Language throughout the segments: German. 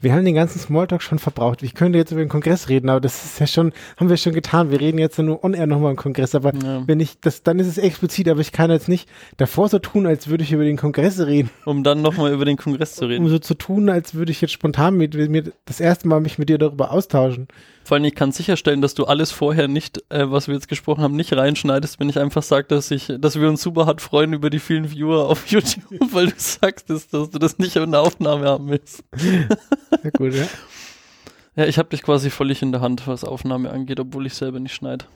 wir haben den ganzen Smalltalk schon verbraucht. Ich könnte jetzt über den Kongress reden, aber das ist ja schon, haben wir schon getan. Wir reden jetzt nur on-air nochmal im Kongress, aber ja. wenn ich, das, dann ist es explizit, aber ich kann jetzt nicht davor so tun, als würde ich über den Kongress reden. Um dann nochmal über den Kongress zu reden. Um so zu tun, als würde ich jetzt spontan mit, mit mir das erste Mal mich mit dir darüber austauschen. Vor allem, ich kann sicherstellen, dass du alles vorher nicht, äh, was wir jetzt gesprochen haben, nicht reinschneidest, wenn ich einfach sage, dass ich, dass wir uns super hart freuen über die vielen Viewer auf YouTube, weil du sagst, dass, dass du das nicht in der Aufnahme haben willst. Ja, gut, ja. Ja, ich habe dich quasi völlig in der Hand, was Aufnahme angeht, obwohl ich selber nicht schneide.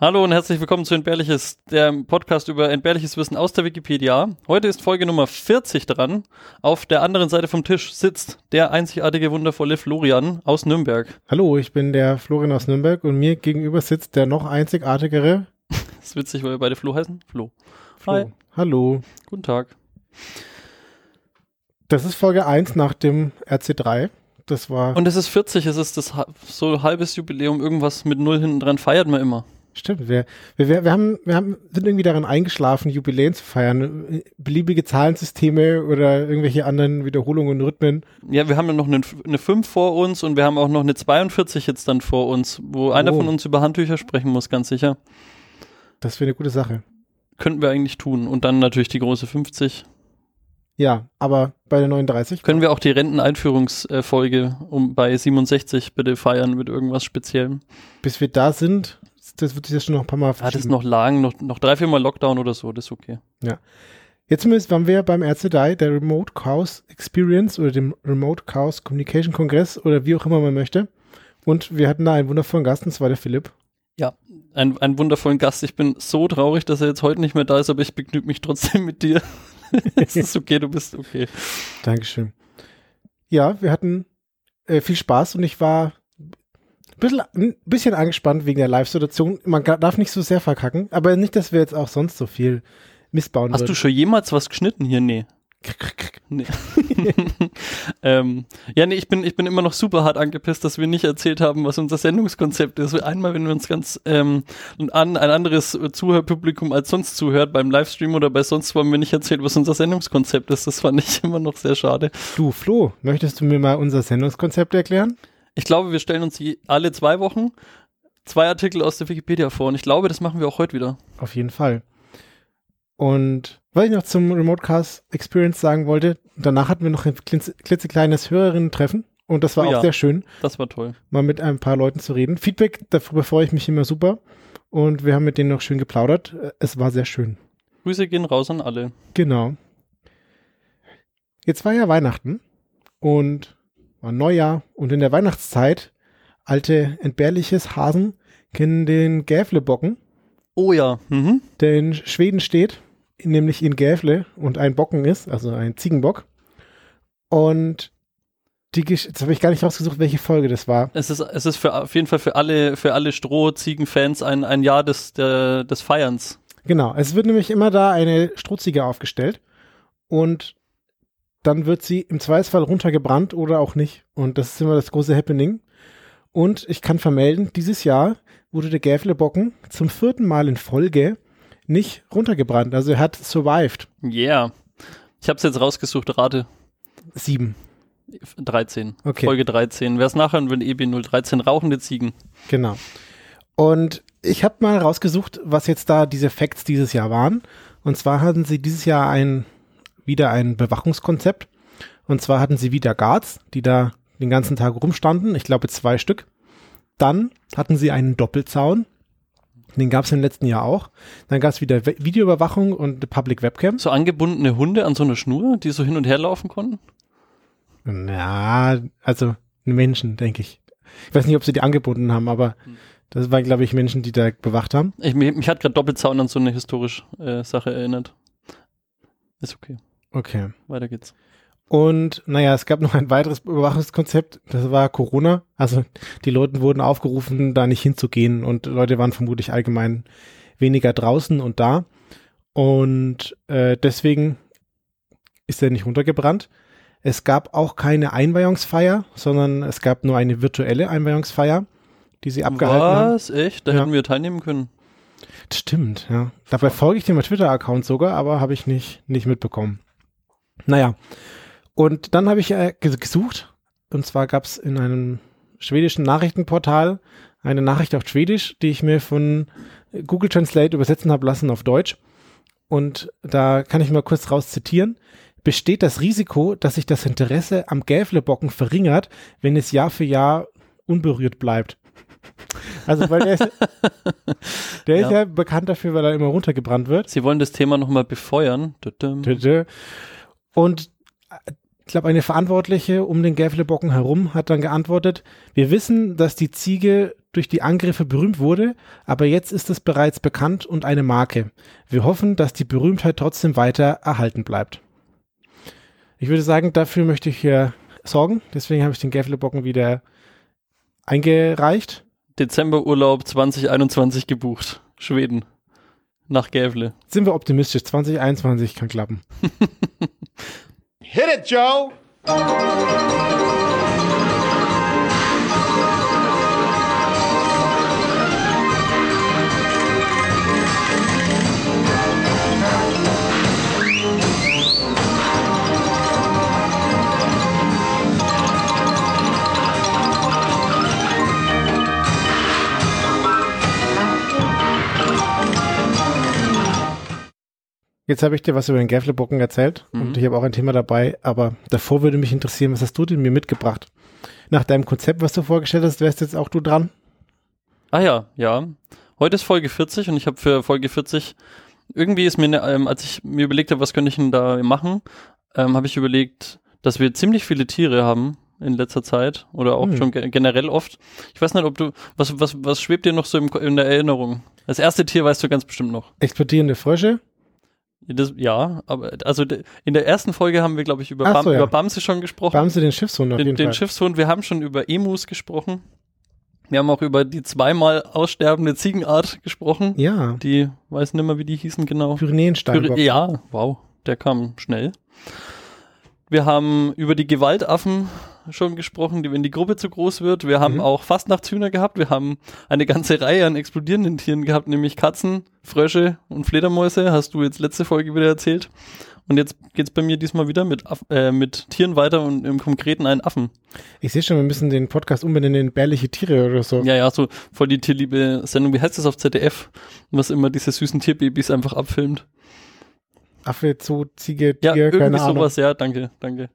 Hallo und herzlich willkommen zu Entbehrliches, der Podcast über entbehrliches Wissen aus der Wikipedia. Heute ist Folge Nummer 40 dran. Auf der anderen Seite vom Tisch sitzt der einzigartige, wundervolle Florian aus Nürnberg. Hallo, ich bin der Florian aus Nürnberg und mir gegenüber sitzt der noch einzigartigere. ist witzig, weil wir beide Flo heißen. Flo. Flo. Hi. Hallo. Guten Tag. Das ist Folge 1 nach dem RC3. Das war. Und es ist 40, es ist das so halbes Jubiläum, irgendwas mit Null hinten dran feiert man immer. Stimmt, wir, wir, wir, haben, wir haben, sind irgendwie daran eingeschlafen, Jubiläen zu feiern. Beliebige Zahlensysteme oder irgendwelche anderen Wiederholungen und Rhythmen. Ja, wir haben ja noch eine, eine 5 vor uns und wir haben auch noch eine 42 jetzt dann vor uns, wo oh. einer von uns über Handtücher sprechen muss, ganz sicher. Das wäre eine gute Sache. Könnten wir eigentlich tun. Und dann natürlich die große 50. Ja, aber bei der 39. Können wir auch die Renteneinführungsfolge um bei 67 bitte feiern mit irgendwas Speziellem? Bis wir da sind, das wird sich ja schon noch ein paar Mal verschieben. Das ist noch lang, noch, noch drei, vier Mal Lockdown oder so, das ist okay. Ja. Jetzt zumindest waren wir beim RCDI, der Remote Chaos Experience oder dem Remote Chaos Communication Kongress oder wie auch immer man möchte. Und wir hatten da einen wundervollen Gast, und zwar der Philipp. Ja, einen, einen wundervollen Gast. Ich bin so traurig, dass er jetzt heute nicht mehr da ist, aber ich begnüge mich trotzdem mit dir. es ist okay, du bist okay. Dankeschön. Ja, wir hatten äh, viel Spaß und ich war bisschen, ein bisschen angespannt wegen der Live-Situation. Man darf nicht so sehr verkacken, aber nicht, dass wir jetzt auch sonst so viel missbauen Hast würden. du schon jemals was geschnitten hier? Nee. Nee. ähm, ja, nee, ich bin, ich bin immer noch super hart angepisst, dass wir nicht erzählt haben, was unser Sendungskonzept ist. Einmal, wenn wir uns ganz ähm, an, ein anderes Zuhörpublikum als sonst zuhört, beim Livestream oder bei sonst, haben wir nicht erzählt, was unser Sendungskonzept ist. Das fand ich immer noch sehr schade. Du, Flo, möchtest du mir mal unser Sendungskonzept erklären? Ich glaube, wir stellen uns alle zwei Wochen zwei Artikel aus der Wikipedia vor und ich glaube, das machen wir auch heute wieder. Auf jeden Fall. Und was ich noch zum Remote Cast Experience sagen wollte, danach hatten wir noch ein klitzekleines Hörerinnen-Treffen und das war oh, auch ja. sehr schön. Das war toll. Mal mit ein paar Leuten zu reden. Feedback, darüber freue ich mich immer super. Und wir haben mit denen noch schön geplaudert. Es war sehr schön. Grüße gehen raus an alle. Genau. Jetzt war ja Weihnachten und war Neujahr und in der Weihnachtszeit alte entbehrliches Hasen kennen den Gäflebocken. Oh ja. Mhm. Der in Schweden steht, nämlich in Gäfle und ein Bocken ist, also ein Ziegenbock. Und die Gesch jetzt habe ich gar nicht rausgesucht, welche Folge das war. Es ist, es ist für, auf jeden Fall für alle, für alle Strohziegen-Fans ein, ein Jahr des, der, des Feierns. Genau, es wird nämlich immer da eine Strohziege aufgestellt und dann wird sie im Zweifelsfall runtergebrannt oder auch nicht. Und das ist immer das große Happening. Und ich kann vermelden, dieses Jahr wurde der Gäflebocken zum vierten Mal in Folge nicht runtergebrannt. Also er hat survived. Yeah. Ich habe es jetzt rausgesucht, rate. Sieben. 13. Okay. Folge 13. Wer es nachher will, EB 013, rauchende Ziegen. Genau. Und ich habe mal rausgesucht, was jetzt da diese Facts dieses Jahr waren. Und zwar hatten sie dieses Jahr ein wieder ein Bewachungskonzept. Und zwar hatten sie wieder Guards, die da den ganzen Tag rumstanden. Ich glaube zwei Stück. Dann hatten sie einen Doppelzaun. Den gab es im letzten Jahr auch. Dann gab es wieder Videoüberwachung und eine Public Webcam. So angebundene Hunde an so einer Schnur, die so hin und her laufen konnten? Ja, also Menschen, denke ich. Ich weiß nicht, ob sie die angebunden haben, aber hm. das waren, glaube ich, Menschen, die da bewacht haben. Ich, mich, mich hat gerade Doppelzaun an so eine historische äh, Sache erinnert. Ist okay. Okay. Weiter geht's. Und naja, es gab noch ein weiteres Überwachungskonzept, das war Corona. Also die Leute wurden aufgerufen, da nicht hinzugehen und Leute waren vermutlich allgemein weniger draußen und da. Und äh, deswegen ist er nicht runtergebrannt. Es gab auch keine Einweihungsfeier, sondern es gab nur eine virtuelle Einweihungsfeier, die sie abgehalten Was? haben. Was? Echt? Da ja. hätten wir teilnehmen können. Stimmt, ja. Dabei folge ich dem Twitter-Account sogar, aber habe ich nicht, nicht mitbekommen. Naja. Und dann habe ich äh, gesucht, und zwar gab es in einem schwedischen Nachrichtenportal eine Nachricht auf Schwedisch, die ich mir von Google Translate übersetzen habe lassen auf Deutsch. Und da kann ich mal kurz raus zitieren. Besteht das Risiko, dass sich das Interesse am Gävlebocken verringert, wenn es Jahr für Jahr unberührt bleibt? Also, weil der ist, der ja. ist ja bekannt dafür, weil er immer runtergebrannt wird. Sie wollen das Thema nochmal befeuern. Und ich glaube, eine Verantwortliche um den Gävlebocken herum hat dann geantwortet, wir wissen, dass die Ziege durch die Angriffe berühmt wurde, aber jetzt ist es bereits bekannt und eine Marke. Wir hoffen, dass die Berühmtheit trotzdem weiter erhalten bleibt. Ich würde sagen, dafür möchte ich hier sorgen. Deswegen habe ich den Gävlebocken wieder eingereicht. Dezemberurlaub 2021 gebucht. Schweden. Nach Gävle. Sind wir optimistisch. 2021 kann klappen. Hit it, Joe! Jetzt habe ich dir was über den Gävlebocken erzählt mhm. und ich habe auch ein Thema dabei, aber davor würde mich interessieren, was hast du denn mir mitgebracht? Nach deinem Konzept, was du vorgestellt hast, wärst jetzt auch du dran? Ah ja, ja. Heute ist Folge 40 und ich habe für Folge 40 irgendwie ist mir, ne, ähm, als ich mir überlegt habe, was könnte ich denn da machen, ähm, habe ich überlegt, dass wir ziemlich viele Tiere haben in letzter Zeit oder auch hm. schon ge generell oft. Ich weiß nicht, ob du, was, was, was schwebt dir noch so im, in der Erinnerung? Das erste Tier weißt du ganz bestimmt noch. Explodierende Frösche? Das, ja, aber also in der ersten Folge haben wir, glaube ich, über, Bam, so, ja. über Bamse schon gesprochen. Bamse, den Schiffshund auf den, jeden den Fall. Schiffshund, wir haben schon über Emus gesprochen. Wir haben auch über die zweimal aussterbende Ziegenart gesprochen. Ja. Die, weiß nicht mehr, wie die hießen genau. Pyrenäenstein. Pyre ja, wow, der kam schnell. Wir haben über die Gewaltaffen schon gesprochen, die, wenn die Gruppe zu groß wird. Wir haben mhm. auch Fastnachtshühner gehabt. Wir haben eine ganze Reihe an explodierenden Tieren gehabt, nämlich Katzen, Frösche und Fledermäuse. Hast du jetzt letzte Folge wieder erzählt. Und jetzt geht's bei mir diesmal wieder mit, Aff äh, mit Tieren weiter und im Konkreten einen Affen. Ich sehe schon, wir müssen den Podcast umbenennen in bärliche Tiere oder so. Ja, ja, so voll die tierliebe Sendung. Wie heißt das auf ZDF? Was immer diese süßen Tierbabys einfach abfilmt. Affe, Zoo, Ziege, Tiger, ja, irgendwie keine Ahnung. sowas, ja, danke, danke.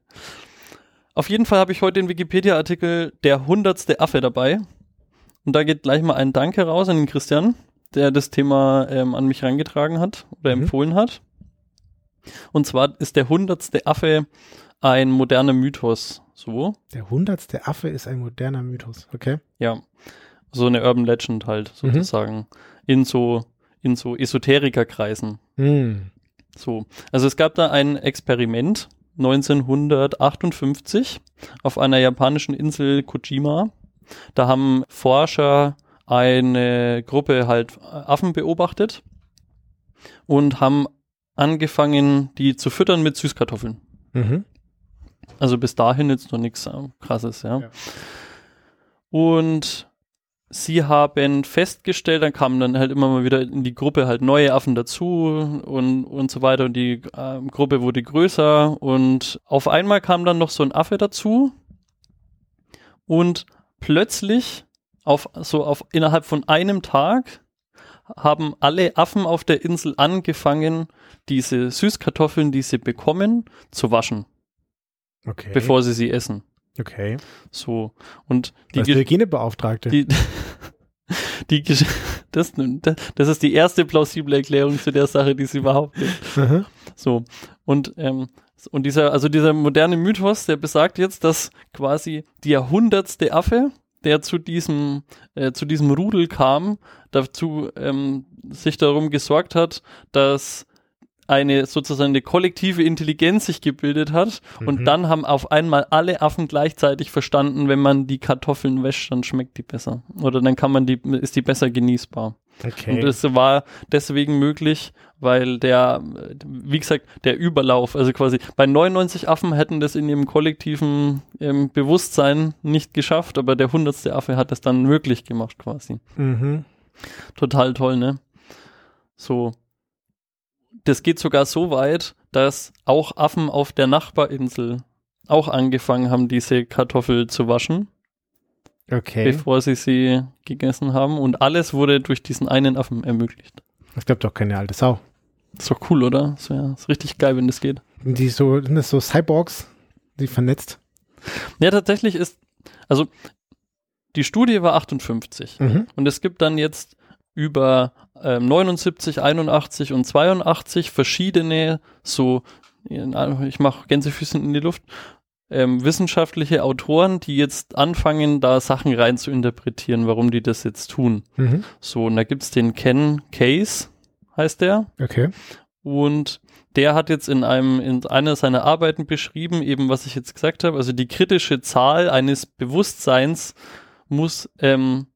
Auf jeden Fall habe ich heute den Wikipedia-Artikel Der hundertste Affe dabei. Und da geht gleich mal ein Danke raus an den Christian, der das Thema ähm, an mich reingetragen hat oder mhm. empfohlen hat. Und zwar ist der hundertste Affe ein moderner Mythos. So. Der hundertste Affe ist ein moderner Mythos, okay? Ja. So eine Urban Legend halt, mhm. sozusagen. Mhm. In so, in so Esoterikerkreisen. Mhm. So. Also es gab da ein Experiment 1958 auf einer japanischen Insel Kojima. Da haben Forscher eine Gruppe halt Affen beobachtet und haben angefangen, die zu füttern mit Süßkartoffeln. Mhm. Also bis dahin jetzt noch nichts äh, krasses, ja. ja. Und sie haben festgestellt, dann kamen dann halt immer mal wieder in die Gruppe halt neue Affen dazu und, und so weiter und die äh, Gruppe wurde größer und auf einmal kam dann noch so ein Affe dazu und plötzlich auf so auf innerhalb von einem Tag haben alle Affen auf der Insel angefangen, diese Süßkartoffeln, die sie bekommen, zu waschen. Okay. Bevor sie sie essen. Okay. So. Und die Was Hygienebeauftragte. Die, die, das, das ist die erste plausible Erklärung zu der Sache, die es überhaupt gibt. Mhm. So. Und, ähm, und dieser, also dieser moderne Mythos, der besagt jetzt, dass quasi die jahrhundertste Affe, der zu diesem, äh, zu diesem Rudel kam, dazu ähm, sich darum gesorgt hat, dass eine sozusagen eine kollektive Intelligenz sich gebildet hat mhm. und dann haben auf einmal alle Affen gleichzeitig verstanden, wenn man die Kartoffeln wäscht, dann schmeckt die besser oder dann kann man die ist die besser genießbar. Okay. Und das war deswegen möglich, weil der, wie gesagt, der Überlauf, also quasi bei 99 Affen hätten das in ihrem kollektiven ähm, Bewusstsein nicht geschafft, aber der hundertste Affe hat das dann möglich gemacht quasi. Mhm. Total toll, ne? So das geht sogar so weit, dass auch Affen auf der Nachbarinsel auch angefangen haben, diese Kartoffel zu waschen, Okay. bevor sie sie gegessen haben. Und alles wurde durch diesen einen Affen ermöglicht. Das glaubt doch keine alte Sau. Ist doch cool, oder? Das wäre ist richtig geil, wenn das geht. Die so, sind das so Cyborgs, die vernetzt? Ja, tatsächlich ist, also die Studie war 58 Mhm. und es gibt dann jetzt über ähm, 79, 81 und 82 verschiedene so, ich mache Gänsefüßchen in die Luft, ähm, wissenschaftliche Autoren, die jetzt anfangen, da Sachen rein zu interpretieren, warum die das jetzt tun. Mhm. So, und da gibt's den Ken Case, heißt der, Okay. und der hat jetzt in einem, in einer seiner Arbeiten beschrieben, eben was ich jetzt gesagt habe, also die kritische Zahl eines Bewusstseins muss, ähm, äh,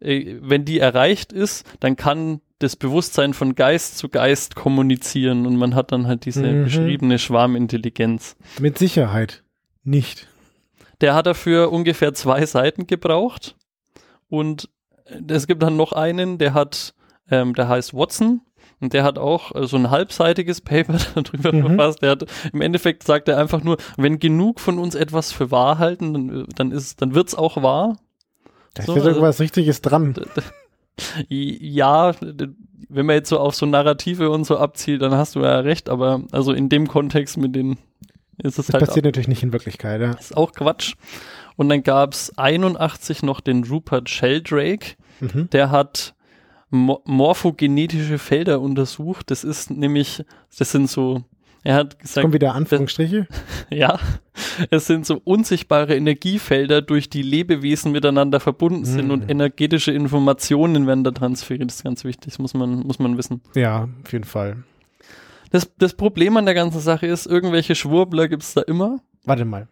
wenn die erreicht ist, dann kann das Bewusstsein von Geist zu Geist kommunizieren und man hat dann halt diese Mhm. beschriebene Schwarmintelligenz. Mit Sicherheit nicht. Der hat dafür ungefähr zwei Seiten gebraucht und äh, es gibt dann noch einen, der hat, ähm, der heißt Watson und der hat auch äh, so ein halbseitiges Paper darüber Mhm. verfasst. Der hat im Endeffekt sagt er einfach nur, wenn genug von uns etwas für wahr halten, dann, äh, dann ist, dann wird's auch wahr. Da So, ist also- irgendwas Richtiges dran. Ja, wenn man jetzt so auf so Narrative und so abzielt, dann hast du ja recht, aber also in dem Kontext mit den ist es Das halt passiert natürlich nicht in Wirklichkeit, ja. ist auch Quatsch. Und dann gab's 81 noch den Rupert Sheldrake, Mhm. der hat mo morphogenetische Felder untersucht. Das ist nämlich, das sind so, er hat gesagt, Kommen wieder Anführungsstriche. ja, es sind so unsichtbare Energiefelder, durch die Lebewesen miteinander verbunden sind Mhm. und energetische Informationen werden da transferiert. Das ist ganz wichtig, das muss man, muss man wissen. Ja, auf jeden Fall. Das, das Problem an der ganzen Sache ist, irgendwelche Schwurbler gibt's da immer. Warte mal.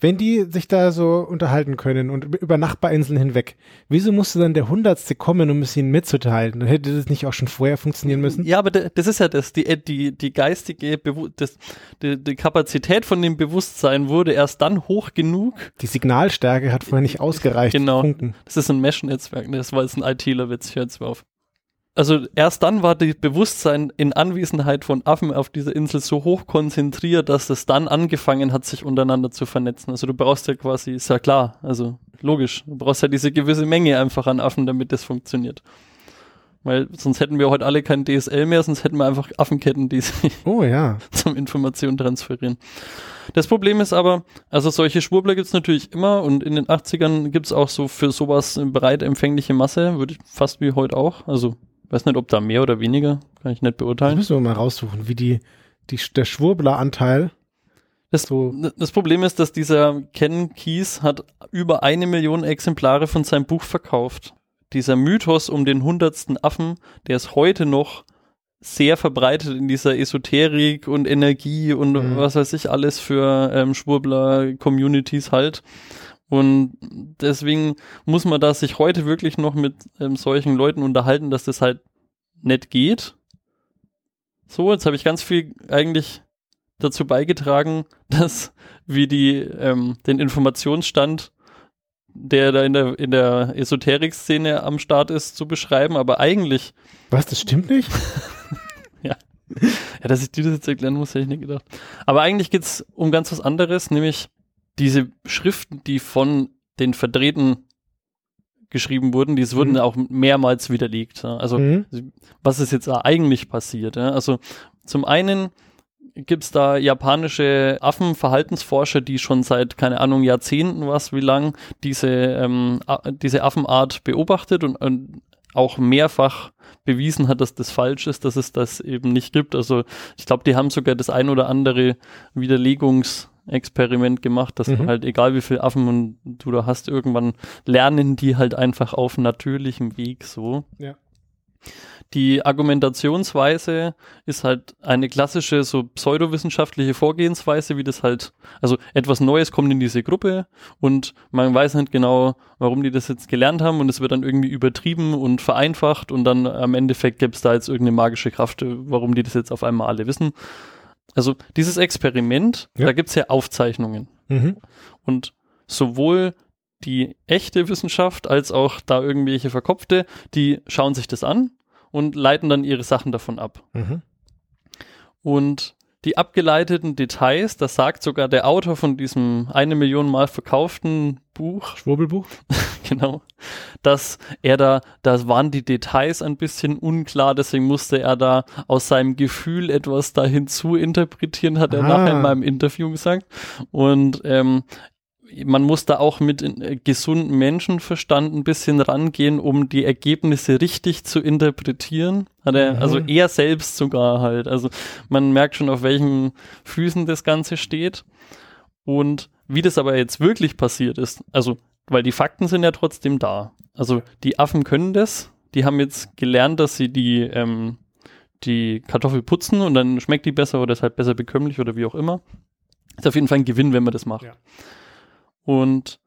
Wenn die sich da so unterhalten können und über Nachbarinseln hinweg, wieso musste dann der Hundertste kommen, um es ihnen mitzuteilen? Dann hätte das nicht auch schon vorher funktionieren müssen? Ja, aber das ist ja das, die, die, die geistige, Bewu das, die, die Kapazität von dem Bewusstsein wurde erst dann hoch genug. Die Signalstärke hat vorher nicht ausgereicht. Genau. Das ist ein Mesh-Netzwerk, ne? das war jetzt ein ITler-Witz, ich höre jetzt mal auf. Also erst dann war das Bewusstsein in Anwesenheit von Affen auf dieser Insel so hoch konzentriert, dass es dann angefangen hat, sich untereinander zu vernetzen. Also du brauchst ja quasi, ist ja klar, also logisch, du brauchst ja diese gewisse Menge einfach an Affen, damit das funktioniert. Weil sonst hätten wir heute alle kein DSL mehr, sonst hätten wir einfach Affenketten, die sich Oh ja. zum Information transferieren. Das Problem ist aber, also solche Schwurbler gibt's natürlich immer und in den 80ern gibt's auch so für sowas eine breit empfängliche Masse, würde ich fast wie heute auch. Also weiß nicht, ob da mehr oder weniger, kann ich nicht Das beurteilen. müssen wir mal raussuchen, wie die, die der Schwurbleranteil Das, so. das Problem ist, dass dieser Ken Keys hat über eine Million Exemplare von seinem Buch verkauft. Dieser Mythos um den hundertsten Affen, der ist heute noch sehr verbreitet in dieser Esoterik und Energie und Mhm. was weiß ich alles für ähm, Schwurbler-Communities halt. Und deswegen muss man da sich heute wirklich noch mit ähm, solchen Leuten unterhalten, dass das halt nicht geht. So, jetzt habe ich ganz viel eigentlich dazu beigetragen, dass wie die ähm, den Informationsstand, der da in der in der Esoterik-Szene am Start ist, zu beschreiben. Aber eigentlich Was, das stimmt nicht? ja, dass ich dir das jetzt erklären muss, hätte ich nicht gedacht. Aber eigentlich geht's um ganz was anderes, nämlich diese Schriften, die von den Verdrehten geschrieben wurden, die wurden Mhm. auch mehrmals widerlegt. Also Mhm. was ist jetzt eigentlich passiert? Also zum einen gibt's da japanische Affenverhaltensforscher, die schon seit, keine Ahnung, Jahrzehnten was, wie lang, diese, ähm, diese Affenart beobachtet und, und auch mehrfach bewiesen hat, dass das falsch ist, dass es das eben nicht gibt. Also ich glaube, die haben sogar das ein oder andere Widerlegungsexperiment gemacht, dass Mhm. halt, egal wie viele Affen und du da hast, irgendwann lernen die halt einfach auf natürlichem Weg so. Ja. Die Argumentationsweise ist halt eine klassische, so pseudowissenschaftliche Vorgehensweise, wie das halt, also etwas Neues kommt in diese Gruppe und man weiß nicht genau, warum die das jetzt gelernt haben und es wird dann irgendwie übertrieben und vereinfacht und dann am Endeffekt gibt es da jetzt irgendeine magische Kraft, warum die das jetzt auf einmal alle wissen. Also dieses Experiment, Ja. da gibt es ja Aufzeichnungen. Mhm. Und sowohl die echte Wissenschaft als auch da irgendwelche Verkopfte, die schauen sich das an und leiten dann ihre Sachen davon ab. Mhm. Und die abgeleiteten Details, das sagt sogar der Autor von diesem eine Million Mal verkauften Buch. Schwurbelbuch? genau. Dass er da, da waren die Details ein bisschen unklar, deswegen musste er da aus seinem Gefühl etwas da hinzu interpretieren, hat er Ah. nachher in meinem Interview gesagt. Und ähm, man muss da auch mit äh, gesundem Menschenverstand ein bisschen rangehen, um die Ergebnisse richtig zu interpretieren. Hat er, Mhm. also er selbst sogar halt. Also man merkt schon, auf welchen Füßen das Ganze steht. Und wie das aber jetzt wirklich passiert ist, also, weil die Fakten sind ja trotzdem da. Also die Affen können das, die haben jetzt gelernt, dass sie die, ähm, die Kartoffel putzen und dann schmeckt die besser oder ist halt besser bekömmlich oder wie auch immer. Ist auf jeden Fall ein Gewinn, wenn man das macht. Ja. Und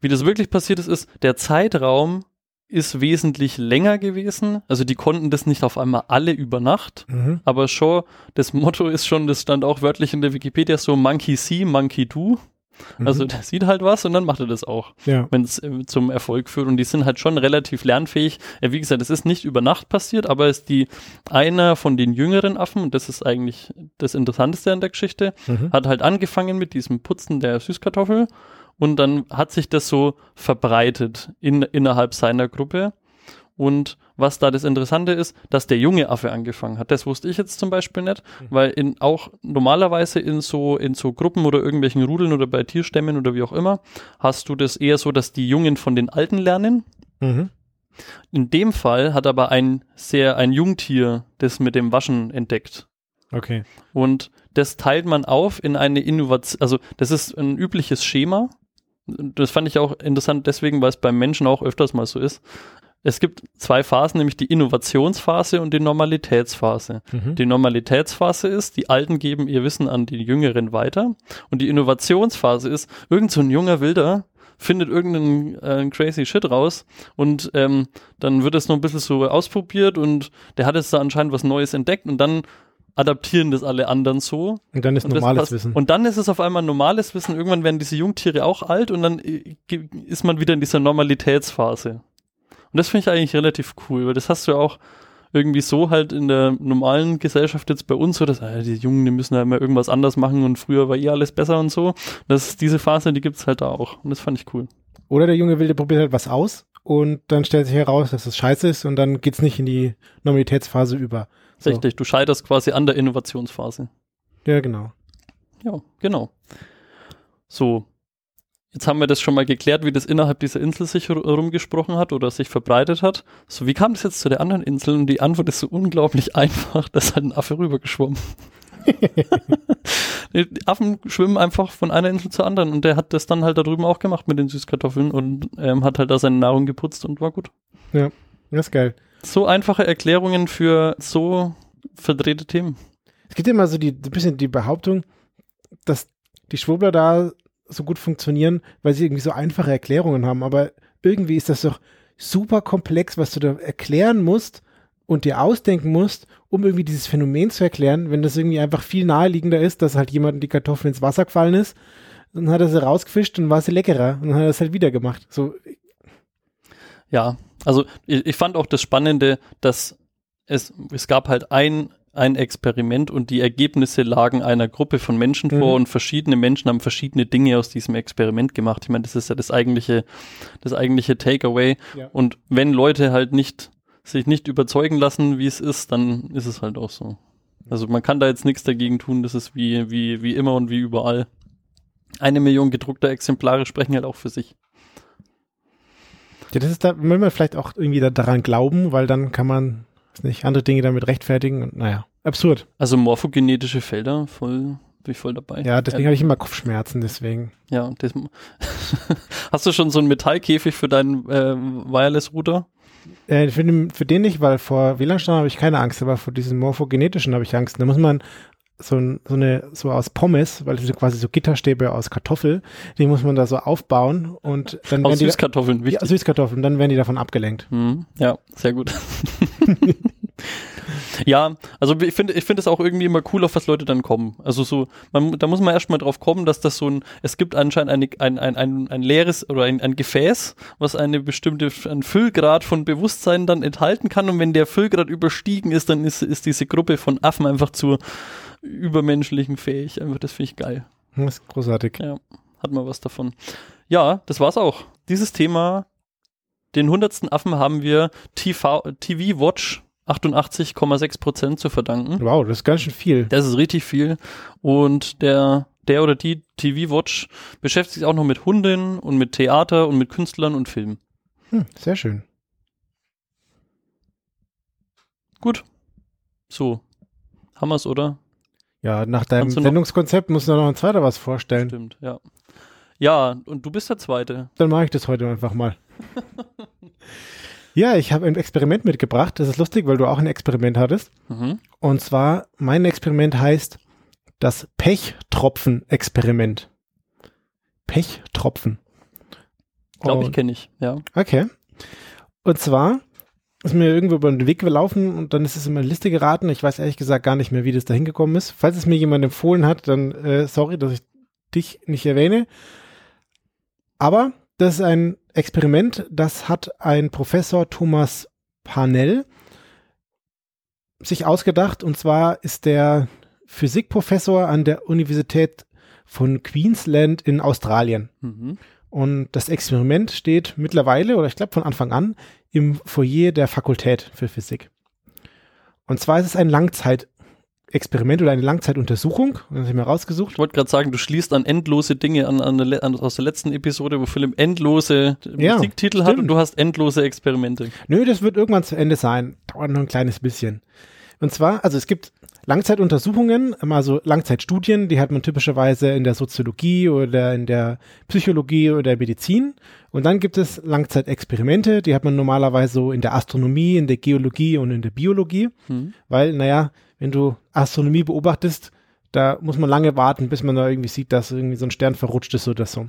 wie das wirklich passiert ist, ist, der Zeitraum ist wesentlich länger gewesen. Also die konnten das nicht auf einmal alle über Nacht, Mhm. aber schon, das Motto ist schon, das stand auch wörtlich in der Wikipedia so, Monkey see, Monkey do. Also Mhm. der sieht halt was und dann macht er das auch, ja. wenn es äh, zum Erfolg führt. Und die sind halt schon relativ lernfähig. Äh, wie gesagt, es ist nicht über Nacht passiert, aber ist die einer von den jüngeren Affen, und das ist eigentlich das Interessanteste an der Geschichte, Mhm. hat halt angefangen mit diesem Putzen der Süßkartoffel und dann hat sich das so verbreitet in, innerhalb seiner Gruppe. Und was da das Interessante ist, dass der junge Affe angefangen hat. Das wusste ich jetzt zum Beispiel nicht, weil in auch normalerweise in so, in so Gruppen oder irgendwelchen Rudeln oder bei Tierstämmen oder wie auch immer, hast du das eher so, dass die Jungen von den Alten lernen. Mhm. In dem Fall hat aber ein sehr, ein Jungtier das mit dem Waschen entdeckt. Okay. Und das teilt man auf in eine Innovation, also das ist ein übliches Schema. Das fand ich auch interessant deswegen, weil es beim Menschen auch öfters mal so ist. Es gibt zwei Phasen, nämlich die Innovationsphase und die Normalitätsphase. Mhm. Die Normalitätsphase ist, die Alten geben ihr Wissen an die Jüngeren weiter. Und die Innovationsphase ist, irgend so ein junger Wilder findet irgendeinen äh, crazy Shit raus und ähm, dann wird es noch ein bisschen so ausprobiert und der hat jetzt da anscheinend was Neues entdeckt und dann adaptieren das alle anderen so. Und dann ist Und normales passt- Wissen. Und dann ist es auf einmal normales Wissen. Irgendwann werden diese Jungtiere auch alt und dann äh, ist man wieder in dieser Normalitätsphase. Und das finde ich eigentlich relativ cool, weil das hast du ja auch irgendwie so halt in der normalen Gesellschaft jetzt bei uns so, dass äh, die Jungen, die müssen ja immer irgendwas anders machen und früher war eh alles besser und so. Das ist diese Phase, die gibt's halt da auch. Und das fand ich cool. Oder der junge Wilde probiert halt was aus und dann stellt sich heraus, dass es scheiße ist und dann geht's nicht in die Normalitätsphase über. So. Richtig, du scheiterst quasi an der Innovationsphase. Ja, genau. Ja, genau. So, jetzt haben wir das schon mal geklärt, wie das innerhalb dieser Insel sich ru- rumgesprochen hat oder sich verbreitet hat. So, wie kam das jetzt zu der anderen Insel? Und die Antwort ist so unglaublich einfach, da ist halt ein Affe rübergeschwommen. die Affen schwimmen einfach von einer Insel zur anderen und der hat das dann halt da drüben auch gemacht mit den Süßkartoffeln und ähm, hat halt da seine Nahrung geputzt und war gut. Das ist geil. So einfache Erklärungen für so verdrehte Themen. Es gibt ja immer so die, ein bisschen die Behauptung, dass die Schwurbler da so gut funktionieren, weil sie irgendwie so einfache Erklärungen haben. Aber irgendwie ist das doch super komplex, was du da erklären musst und dir ausdenken musst, um irgendwie dieses Phänomen zu erklären, wenn das irgendwie einfach viel naheliegender ist, dass halt jemand die Kartoffel ins Wasser gefallen ist, dann hat er sie rausgefischt und war sie leckerer und dann hat er es halt wieder gemacht. So, Ja, also ich, ich fand auch das Spannende, dass es, es gab halt ein, ein Experiment und die Ergebnisse lagen einer Gruppe von Menschen vor Mhm. und verschiedene Menschen haben verschiedene Dinge aus diesem Experiment gemacht. Ich meine, das ist ja das eigentliche, das eigentliche Takeaway. Ja. Und wenn Leute halt nicht, sich nicht überzeugen lassen, wie es ist, dann ist es halt auch so. Also man kann da jetzt nichts dagegen tun, das ist wie, wie, wie immer und wie überall. Eine Million gedruckter Exemplare sprechen halt auch für sich. ja, das ist da, wenn man vielleicht auch irgendwie da daran glauben, weil dann kann man, weiß nicht, andere Dinge damit rechtfertigen und naja, absurd. Also morphogenetische Felder, voll, bin ich voll dabei. Ja, deswegen habe ich immer Kopfschmerzen, deswegen. Ja, das, hast du schon so einen Metallkäfig für deinen äh, Wireless-Router? Äh, für, den, für den nicht, weil vor WLAN-Steuern habe ich keine Angst, aber vor diesem morphogenetischen habe ich Angst. Da muss man so, so eine, so aus Pommes, weil das sind quasi so Gitterstäbe aus Kartoffel, die muss man da so aufbauen und dann Aus werden die, Süßkartoffeln, ja, wichtig. Süßkartoffeln, dann werden die davon abgelenkt. Hm, ja, sehr gut. Ja, also ich finde ich finde es auch irgendwie immer cool, auf was Leute dann kommen. Also so, man, da muss man erstmal drauf kommen, dass das so ein, es gibt anscheinend eine, ein, ein, ein, ein leeres oder ein, ein Gefäß, was eine bestimmte, ein Füllgrad von Bewusstsein dann enthalten kann und wenn der Füllgrad überstiegen ist, dann ist, ist diese Gruppe von Affen einfach zu übermenschlichen fähig. Einfach, das finde ich geil. Das ist großartig. Ja, hat man was davon. Ja, das war's auch. Dieses Thema, den hundertsten Affen haben wir TV, TV Watch 88,6% zu verdanken. Wow, das ist ganz schön viel. Das ist richtig viel. Und der, der oder die TV Watch beschäftigt sich auch noch mit Hunden und mit Theater und mit Künstlern und Filmen. Hm, sehr schön. Gut. So. Haben wir's, oder? Ja, nach deinem Sendungskonzept muss noch ein zweiter was vorstellen. Stimmt, ja. Ja, und du bist der Zweite. Dann mache ich das heute einfach mal. Ja, ich habe ein Experiment mitgebracht. Das ist lustig, weil du auch ein Experiment hattest. Mhm. Und zwar, mein Experiment heißt das Pechtropfen-Experiment. Pechtropfen. Glaube ich, kenne ich, ja. Okay. Und zwar ist mir irgendwo über den Weg gelaufen und dann ist es in meine Liste geraten. Ich weiß ehrlich gesagt gar nicht mehr, wie das da hingekommen ist. Falls es mir jemand empfohlen hat, dann äh, sorry, dass ich dich nicht erwähne. Aber das ist ein Experiment, das hat ein Professor Thomas Parnell sich ausgedacht. Und zwar ist der Physikprofessor an der Universität von Queensland in Australien. Mhm. Und das Experiment steht mittlerweile, oder ich glaube von Anfang an, im Foyer der Fakultät für Physik. Und zwar ist es ein Langzeitexperiment oder eine Langzeituntersuchung. Das habe ich mir rausgesucht. Ich wollte gerade sagen, du schließt an endlose Dinge an, an, der, an aus der letzten Episode, wo Philipp endlose Ja, Musiktitel hat stimmt. und du hast endlose Experimente. Nö, das wird irgendwann zu Ende sein. Dauert noch ein kleines bisschen. Und zwar, also es gibt Langzeituntersuchungen, also Langzeitstudien, die hat man typischerweise in der Soziologie oder in der Psychologie oder Medizin. Und dann gibt es Langzeitexperimente, die hat man normalerweise so in der Astronomie, in der Geologie und in der Biologie. Mhm. Weil, naja, wenn du Astronomie beobachtest, da muss man lange warten, bis man da irgendwie sieht, dass irgendwie so ein Stern verrutscht ist oder so.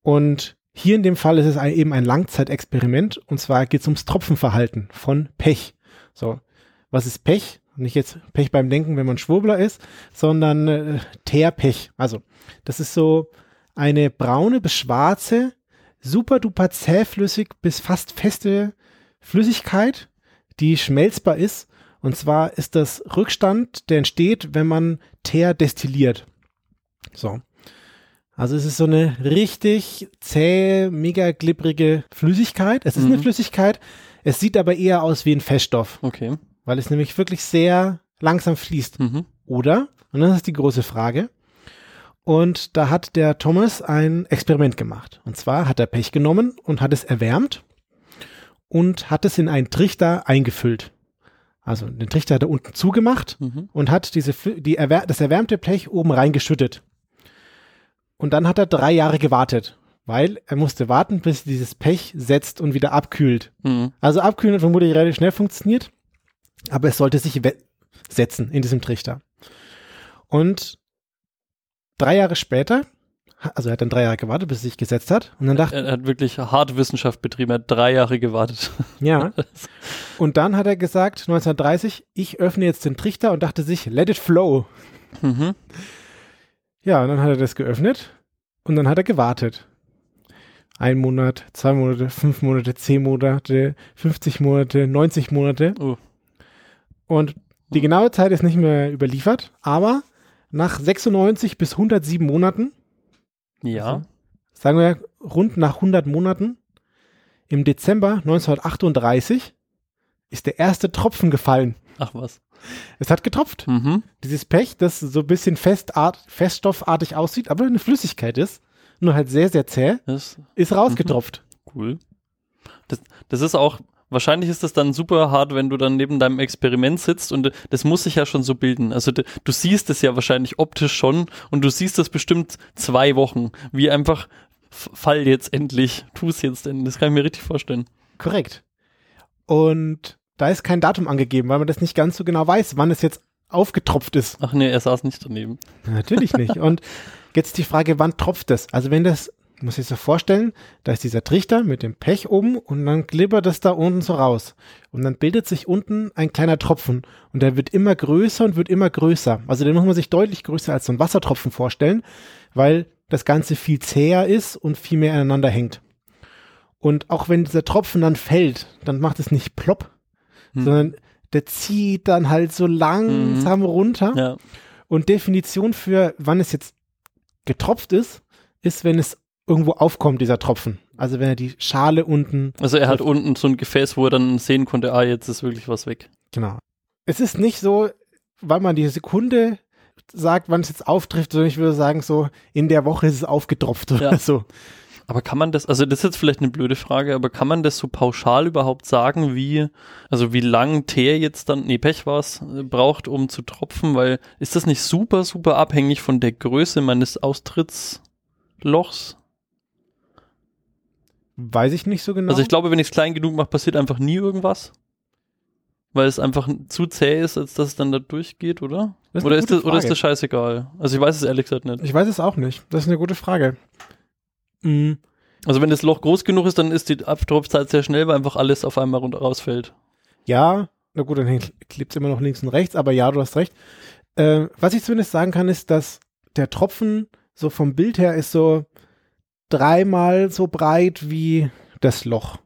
Und hier in dem Fall ist es ein, eben ein Langzeitexperiment und zwar geht es ums Tropfenverhalten von Pech. So, was ist Pech? Nicht jetzt Pech beim Denken, wenn man Schwurbler ist, sondern äh, Teerpech. Also, das ist so eine braune bis schwarze, super duper zähflüssig bis fast feste Flüssigkeit, die schmelzbar ist. Und zwar ist das Rückstand, der entsteht, wenn man Teer destilliert. So. Also es ist so eine richtig zähe, mega glibbrige Flüssigkeit. Es ist eine Mhm. Flüssigkeit, es sieht aber eher aus wie ein Feststoff, Okay. weil es nämlich wirklich sehr langsam fließt. Mhm. Oder, und das ist die große Frage, und da hat der Thomas ein Experiment gemacht. Und zwar hat er Pech genommen und hat es erwärmt und hat es in einen Trichter eingefüllt. Also den Trichter hat er unten zugemacht Mhm. und hat diese, die erwär das erwärmte Blech oben reingeschüttet. Und dann hat er drei Jahre gewartet, weil er musste warten, bis dieses Pech setzt und wieder abkühlt. Mhm. Also abkühlen hat vermutlich relativ schnell funktioniert, aber es sollte sich setzen in diesem Trichter. Und drei Jahre später, also er hat dann drei Jahre gewartet, bis es sich gesetzt hat, und dann dachte Er hat wirklich hart Wissenschaft betrieben, er hat drei Jahre gewartet. ja, und dann hat er gesagt, 1930, ich öffne jetzt den Trichter und dachte sich, let it flow. Mhm. Ja, und dann hat er das geöffnet und dann hat er gewartet. Ein Monat, zwei Monate, fünf Monate, zehn Monate, 50 Monate, 90 Monate. Oh. Und die genaue Zeit ist nicht mehr überliefert, aber nach 96 bis 107 Monaten, Ja. sagen wir rund nach 100 Monaten, im Dezember 1938 ist der erste Tropfen gefallen. Ach was. Es hat getropft. Mhm. Dieses Pech, das so ein bisschen festart, feststoffartig aussieht, aber eine Flüssigkeit ist, nur halt sehr, sehr zäh, Das ist rausgetropft. Cool. Das, das ist auch, wahrscheinlich ist das dann super hart, wenn du dann neben deinem Experiment sitzt und äh, das muss sich ja schon so bilden. Also du siehst es ja wahrscheinlich optisch schon und du siehst das bestimmt zwei Wochen, wie einfach fall jetzt endlich, tu es jetzt endlich. Das kann ich mir richtig vorstellen. Korrekt. Und da ist kein Datum angegeben, weil man das nicht ganz so genau weiß, wann es jetzt aufgetropft ist. Ach nee, er saß nicht daneben. Natürlich nicht. Und jetzt die Frage, wann tropft es? Also wenn das muss sich so vorstellen, da ist dieser Trichter mit dem Pech oben und dann glibbert es da unten so raus. Und dann bildet sich unten ein kleiner Tropfen und der wird immer größer und wird immer größer. Also den muss man sich deutlich größer als so ein Wassertropfen vorstellen, weil das Ganze viel zäher ist und viel mehr aneinander hängt. Und auch wenn dieser Tropfen dann fällt, dann macht es nicht plopp, hm. sondern der zieht dann halt so langsam mhm. runter. Ja. Und Definition für, wann es jetzt getropft ist, ist, wenn es irgendwo aufkommt, dieser Tropfen. Also wenn er die Schale unten. Also er hat unten so ein Gefäß, wo er dann sehen konnte, ah, jetzt ist wirklich was weg. Genau. Es ist nicht so, weil man die Sekunde sagt, wann es jetzt auftrifft, sondern ich würde sagen, so in der Woche ist es aufgetropft oder ja. so. Aber kann man das, also das ist jetzt vielleicht eine blöde Frage, aber kann man das so pauschal überhaupt sagen, wie, also wie lang Teer jetzt dann, nee, Pech war es, braucht, um zu tropfen? Weil ist das nicht super, super abhängig von der Größe meines Austrittslochs? Weiß ich nicht so genau. Also ich glaube, wenn ich es klein genug mache, passiert einfach nie irgendwas. Weil es einfach zu zäh ist, als dass es dann da durchgeht, oder? Ist oder, ist das, oder ist das scheißegal? Also ich weiß es ehrlich gesagt nicht. Ich weiß es auch nicht. Das ist eine gute Frage. Mhm. Also wenn das Loch groß genug ist, dann ist die Abtropfzeit sehr schnell, weil einfach alles auf einmal rausfällt. Ja, na gut, dann klebt es immer noch links und rechts, aber ja, du hast recht. Äh, was ich zumindest sagen kann, ist, dass der Tropfen so vom Bild her ist so dreimal so breit wie das Loch.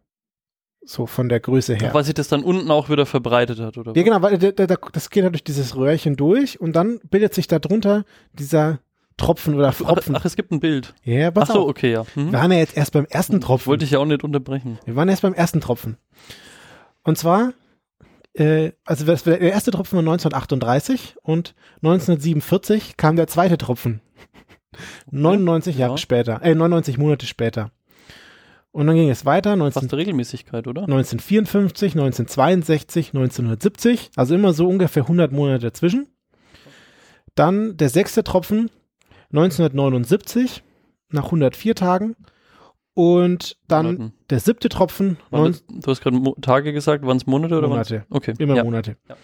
So von der Größe her. Weil sich das dann unten auch wieder verbreitet hat, oder? Ja, genau, weil das geht halt durch dieses Röhrchen durch und dann bildet sich darunter dieser Tropfen oder Tropfen. Ach, es gibt ein Bild. Ja, pass Ach so, auf. okay, ja. Mhm. Wir waren ja jetzt erst beim ersten Tropfen. Wollte ich ja auch nicht unterbrechen. Wir waren erst beim ersten Tropfen. Und zwar, äh, also das, der erste Tropfen war 1938 und 1947 kam der zweite Tropfen. Okay. 99 Jahre ja. später, äh, 99 Monate später. Und dann ging es weiter. 19, Fast Regelmäßigkeit, oder? 1954, 1962, 1970, also immer so ungefähr 100 Monate dazwischen. Dann der sechste Tropfen 1979 nach 104 Tagen. Und dann Monaten. der siebte Tropfen. Das, du hast gerade Tage gesagt, waren es Monate oder Monate. Okay. Immer ja. Monate. Ja.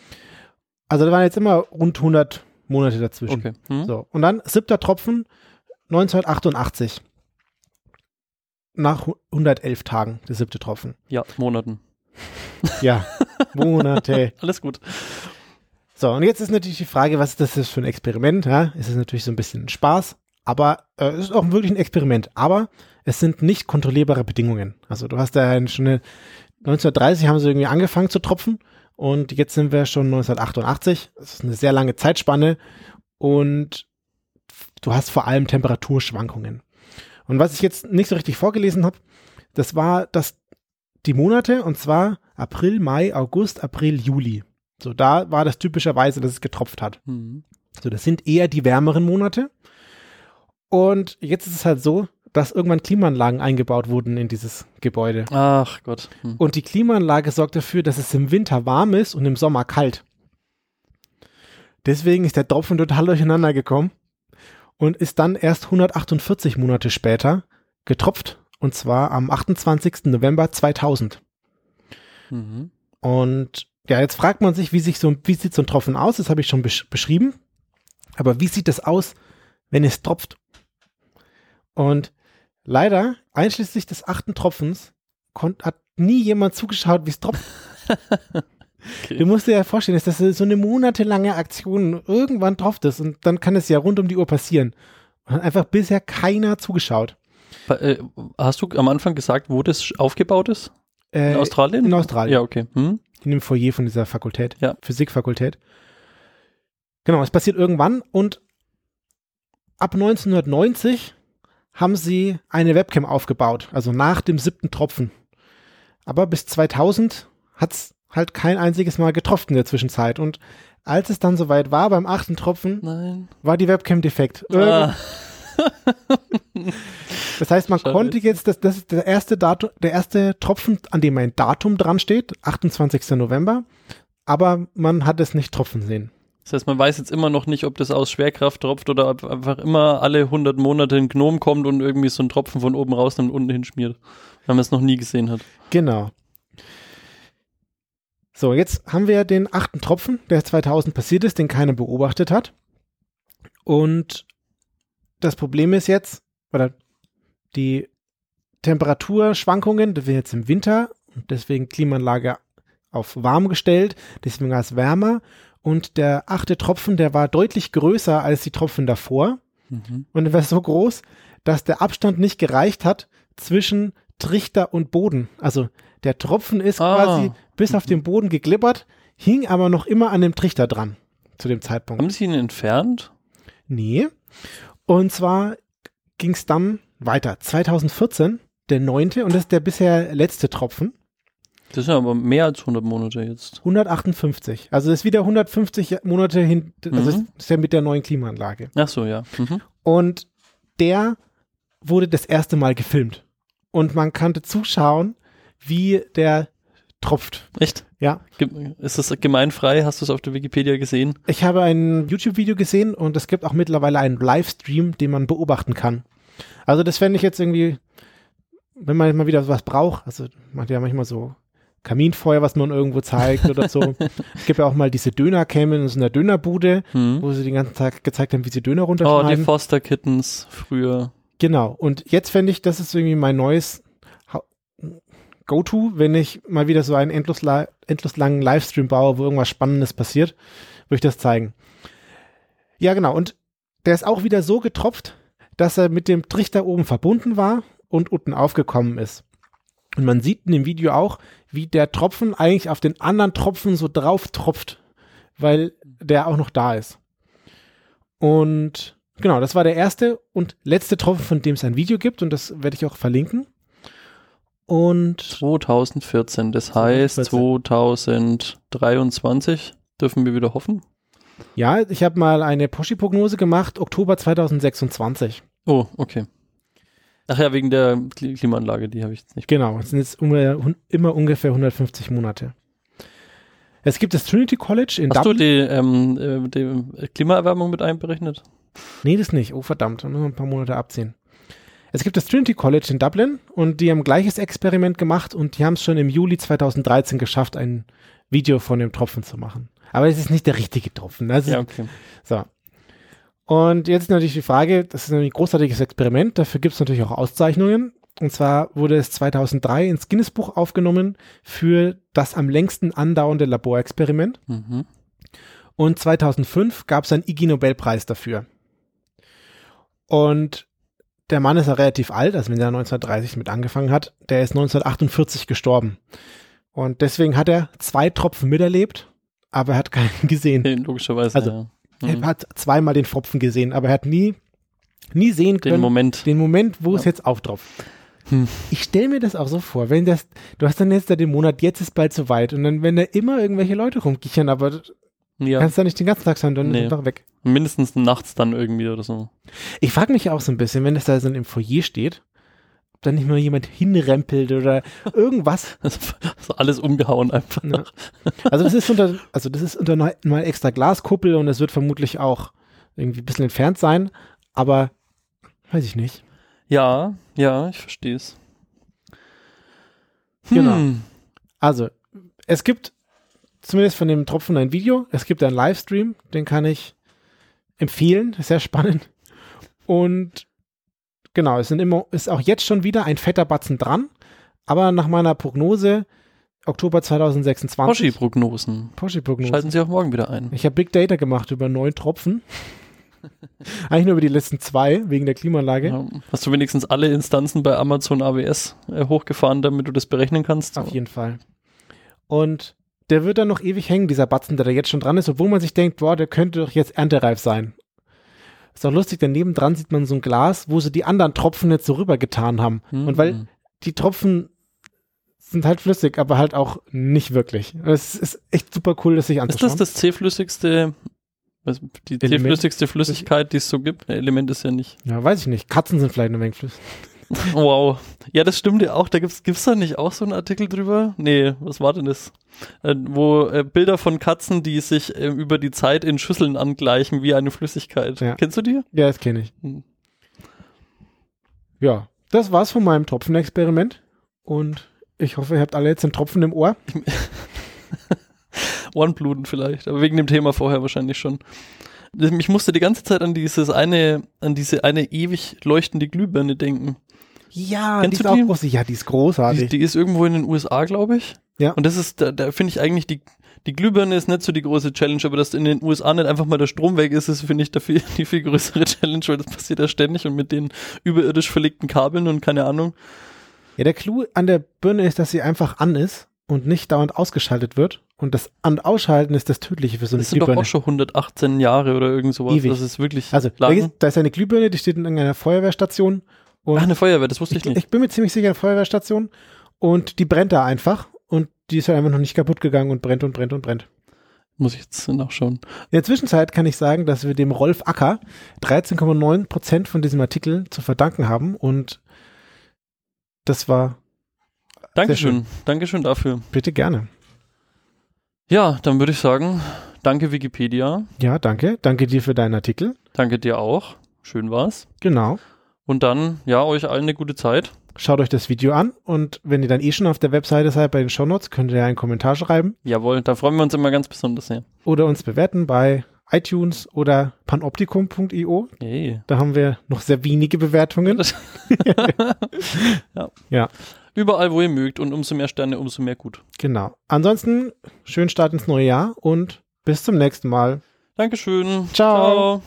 Also da waren jetzt immer rund 100 Monate dazwischen. Okay. Mhm. So. Und dann siebter Tropfen 1988. Nach 111 Tagen, der siebte Tropfen. Ja, Monaten. Ja, Monate. Alles gut. So, und jetzt ist natürlich die Frage, was ist das für ein Experiment? Ja? Es ist natürlich so ein bisschen Spaß, aber äh, es ist auch wirklich ein Experiment. Aber es sind nicht kontrollierbare Bedingungen. Also du hast da schon eine, 1930 haben sie irgendwie angefangen zu tropfen und jetzt sind wir schon 1988. Das ist eine sehr lange Zeitspanne und du hast vor allem Temperaturschwankungen. Und was ich jetzt nicht so richtig vorgelesen habe, das war das die Monate und zwar April, Mai, August, April, Juli. So, da war das typischerweise, dass es getropft hat. Mhm. So, das sind eher die wärmeren Monate. Und jetzt ist es halt so, dass irgendwann Klimaanlagen eingebaut wurden in dieses Gebäude. Ach Gott. Hm. Und die Klimaanlage sorgt dafür, dass es im Winter warm ist und im Sommer kalt. Deswegen ist der Tropfen total durcheinander gekommen und ist dann erst 148 Monate später getropft. Und zwar am 28. November 2000. Mhm. Und ja, jetzt fragt man sich, wie, sich so, wie sieht so ein Tropfen aus? Das habe ich schon besch beschrieben. Aber wie sieht das aus, wenn es tropft? Und leider, einschließlich des achten Tropfens, hat nie jemand zugeschaut, wie es tropft. okay. Du musst dir ja vorstellen, dass das so eine monatelange Aktion, irgendwann tropft es und dann kann es ja rund um die Uhr passieren. Und hat einfach bisher keiner zugeschaut. Äh, hast du am Anfang gesagt, wo das aufgebaut ist? Äh, in Australien? In Australien. Ja, okay. Hm? in dem Foyer von dieser Fakultät, ja. Physikfakultät. Genau, es passiert irgendwann und ab 1990 haben sie eine Webcam aufgebaut, also nach dem siebten Tropfen. Aber bis 2000 hat es halt kein einziges Mal getroffen in der Zwischenzeit. Und als es dann soweit war beim achten Tropfen, Nein. war die Webcam defekt. Ah. Das heißt, man Schade. konnte jetzt, das, das ist der erste Datum, der erste Tropfen, an dem ein Datum dran steht, 28. November, aber man hat es nicht tropfen sehen. Das heißt, man weiß jetzt immer noch nicht, ob das aus Schwerkraft tropft oder ob einfach immer alle 100 Monate ein Gnom kommt und irgendwie so ein Tropfen von oben raus und unten hinschmiert, weil man es noch nie gesehen hat. Genau. So, jetzt haben wir den achten Tropfen, der 2000 passiert ist, den keiner beobachtet hat. Und das Problem ist jetzt, oder die Temperaturschwankungen, das wäre jetzt im Winter, und deswegen Klimaanlage auf warm gestellt, deswegen war es wärmer. Und der achte Tropfen, der war deutlich größer als die Tropfen davor. Mhm. Und er war so groß, dass der Abstand nicht gereicht hat zwischen Trichter und Boden. Also der Tropfen ist Ah. quasi bis auf den Boden geglibbert, hing aber noch immer an dem Trichter dran zu dem Zeitpunkt. Haben sie ihn entfernt? Nee. Und zwar ging es dann weiter. 2014, der neunte, und das ist der bisher letzte Tropfen. Das sind aber mehr als 100 Monate jetzt. 158. Also das ist wieder 150 Monate hin, also Mhm. das ist ja mit der neuen Klimaanlage. Ach so, ja. Mhm. Und der wurde das erste Mal gefilmt. Und man konnte zuschauen, wie der tropft. Echt? Ja. Ist das gemeinfrei? Hast du es auf der Wikipedia gesehen? Ich habe ein YouTube-Video gesehen und es gibt auch mittlerweile einen Livestream, den man beobachten kann. Also das fände ich jetzt irgendwie, wenn man mal wieder was braucht, also man hat ja manchmal so Kaminfeuer, was man irgendwo zeigt oder so. es gibt ja auch mal diese Dönercam in so einer Dönerbude, Hm. wo sie den ganzen Tag gezeigt haben, wie sie Döner Oh, die runterschneiden. Foster Kittens früher. Genau. Und jetzt fände ich, das ist irgendwie mein neues Go-To, wenn ich mal wieder so einen endlos, la- endlos langen Livestream baue, wo irgendwas Spannendes passiert, würde ich das zeigen. Ja, genau. Und der ist auch wieder so getropft, dass er mit dem Trichter oben verbunden war und unten aufgekommen ist. Und man sieht in dem Video auch, wie der Tropfen eigentlich auf den anderen Tropfen so drauf tropft, weil der auch noch da ist. Und genau, das war der erste und letzte Tropfen, von dem es ein Video gibt und das werde ich auch verlinken. Und 2014. Das heißt, 2023 dürfen wir wieder hoffen. ja, ich habe mal eine Poschi-Prognose gemacht, Oktober 2026. Oh, okay. Ach ja, wegen der Kli- Klimaanlage, die habe ich jetzt nicht. Genau, es sind jetzt immer, immer ungefähr 150 Monate. Es gibt das Trinity College in Hast du Dublin. die, ähm, äh, die Klimaerwärmung mit einberechnet? Nee, das nicht. Oh, verdammt. Nur ein paar Monate abziehen. Es gibt das Trinity College in Dublin und die haben gleiches Experiment gemacht und die haben es schon im Juli 2013 geschafft, ein Video von dem Tropfen zu machen. Aber es ist nicht der richtige Tropfen. Ist, Ja, okay. So. Und jetzt natürlich die Frage, das ist ein großartiges Experiment, dafür gibt es natürlich auch Auszeichnungen. Und zwar wurde es 2003 ins Guinness-Buch aufgenommen für das am längsten andauernde Laborexperiment. Mhm. Und 2005 gab es einen IG-Nobelpreis dafür. Und der Mann ist ja relativ alt, also wenn er 1930 mit angefangen hat, der ist 1948 gestorben. Und deswegen hat er zwei Tropfen miterlebt, aber er hat keinen gesehen. Nee, logischerweise. Also, ja. Er Mhm. hat zweimal den Tropfen gesehen, aber er hat nie, nie sehen Den können, Moment. den Moment, wo es Ja. jetzt auftropft. Hm. Ich stelle mir das auch so vor, wenn das, du hast dann jetzt da den Monat, jetzt ist bald soweit und dann, wenn da immer irgendwelche Leute rumkichern, aber du Ja, kannst da nicht den ganzen Tag sein, dann Nee. ist einfach weg. mindestens nachts dann irgendwie oder so. Ich frage mich auch so ein bisschen, wenn das da so im Foyer steht, ob da nicht mal jemand hinrempelt oder irgendwas. Also alles umgehauen einfach. Ja. Also das ist unter, also das ist unter mal extra Glaskuppel und es wird vermutlich auch irgendwie ein bisschen entfernt sein, aber weiß ich nicht. Ja, ja, ich verstehe es. Genau. Hm. Also, es gibt zumindest von dem Tropfen ein Video, es gibt einen Livestream, den kann ich empfehlen, ist sehr spannend. Und genau, es sind immer, ist auch jetzt schon wieder ein fetter Batzen dran, aber nach meiner Prognose Oktober 2026. Poschi-Prognosen. Poschi-Prognose. Schalten Sie auch morgen wieder ein. Ich habe Big Data gemacht über neun Tropfen. Eigentlich nur über die letzten zwei, wegen der Klimaanlage. Ja. Hast du wenigstens alle Instanzen bei Amazon AWS äh, hochgefahren, damit du das berechnen kannst? Auf jeden Fall. Und der wird dann noch ewig hängen, dieser Batzen, der da jetzt schon dran ist, obwohl man sich denkt, boah, der könnte doch jetzt erntereif sein. Ist auch lustig, daneben dran sieht man so ein Glas, wo sie die anderen Tropfen jetzt so rübergetan haben. Hm. Und weil die Tropfen sind halt flüssig, aber halt auch nicht wirklich. Es ist echt super cool, das sich Ist anzuschauen. das das zähflüssigste, die zähflüssigste Flüssigkeit, die es so gibt? Element ist ja nicht. ja, weiß ich nicht. Katzen sind vielleicht eine Menge flüssig. Wow. Ja, das stimmt ja auch. Da gibt's, gibt's da nicht auch so einen Artikel drüber? Nee, was war denn das? Äh, wo äh, Bilder von Katzen, die sich äh, über die Zeit in Schüsseln angleichen wie eine Flüssigkeit. Ja. Kennst du die? Ja, das kenne ich. Hm. Ja, das war's von meinem Tropfenexperiment. Und ich hoffe, ihr habt alle jetzt einen Tropfen im Ohr. Ohrenbluten vielleicht, aber wegen dem Thema vorher wahrscheinlich schon. Ich musste die ganze Zeit an dieses eine, an diese eine ewig leuchtende Glühbirne denken. Ja, Kennst die ist auch die? groß. Ja, die ist Die, großartig. die ist irgendwo in den USA, glaube ich. Ja. Und das ist, da, da finde ich eigentlich die, die Glühbirne ist nicht so die große Challenge, aber dass in den USA nicht einfach mal der Strom weg ist, ist, finde ich, viel, die viel größere Challenge, weil das passiert ja ständig und mit den überirdisch verlegten Kabeln und keine Ahnung. ja, der Clou an der Birne ist, dass sie einfach an ist und nicht dauernd ausgeschaltet wird. Und das An- und Ausschalten ist das Tödliche für so eine Das sind doch Glühbirne. auch schon 118 Jahre oder irgend sowas. Ewig. Das ist wirklich Also, da, lang. ist, da ist eine Glühbirne, die steht in irgendeiner Feuerwehrstation. Und Ach, eine Feuerwehr, das wusste ich, ich, nicht. ich bin mir ziemlich sicher, eine Feuerwehrstation. Und die brennt da einfach. Und die ist halt einfach noch nicht kaputt gegangen und brennt und brennt und brennt. Muss ich jetzt nachschauen. In der Zwischenzeit kann ich sagen, dass wir dem Rolf Acker 13,9 Prozent von diesem Artikel zu verdanken haben. Und das war Dankeschön. Dankeschön dafür. bitte gerne. Ja, dann würde ich sagen, danke Wikipedia. Ja, danke. Danke dir für deinen Artikel. Danke dir auch. Schön war's. Genau. Und dann, ja, euch allen eine gute Zeit. Schaut euch das Video an und wenn ihr dann eh schon auf der Webseite seid bei den Shownotes, könnt ihr ja einen Kommentar schreiben Jawohl, da freuen wir uns immer ganz besonders sehr. oder uns bewerten bei iTunes oder panoptikum.io. Hey. Da haben wir noch sehr wenige Bewertungen. ja. Ja. Überall, wo ihr mögt und umso mehr Sterne, umso mehr gut. Genau. Ansonsten schönen Start ins neue Jahr und bis zum nächsten Mal. Dankeschön. Ciao. Ciao.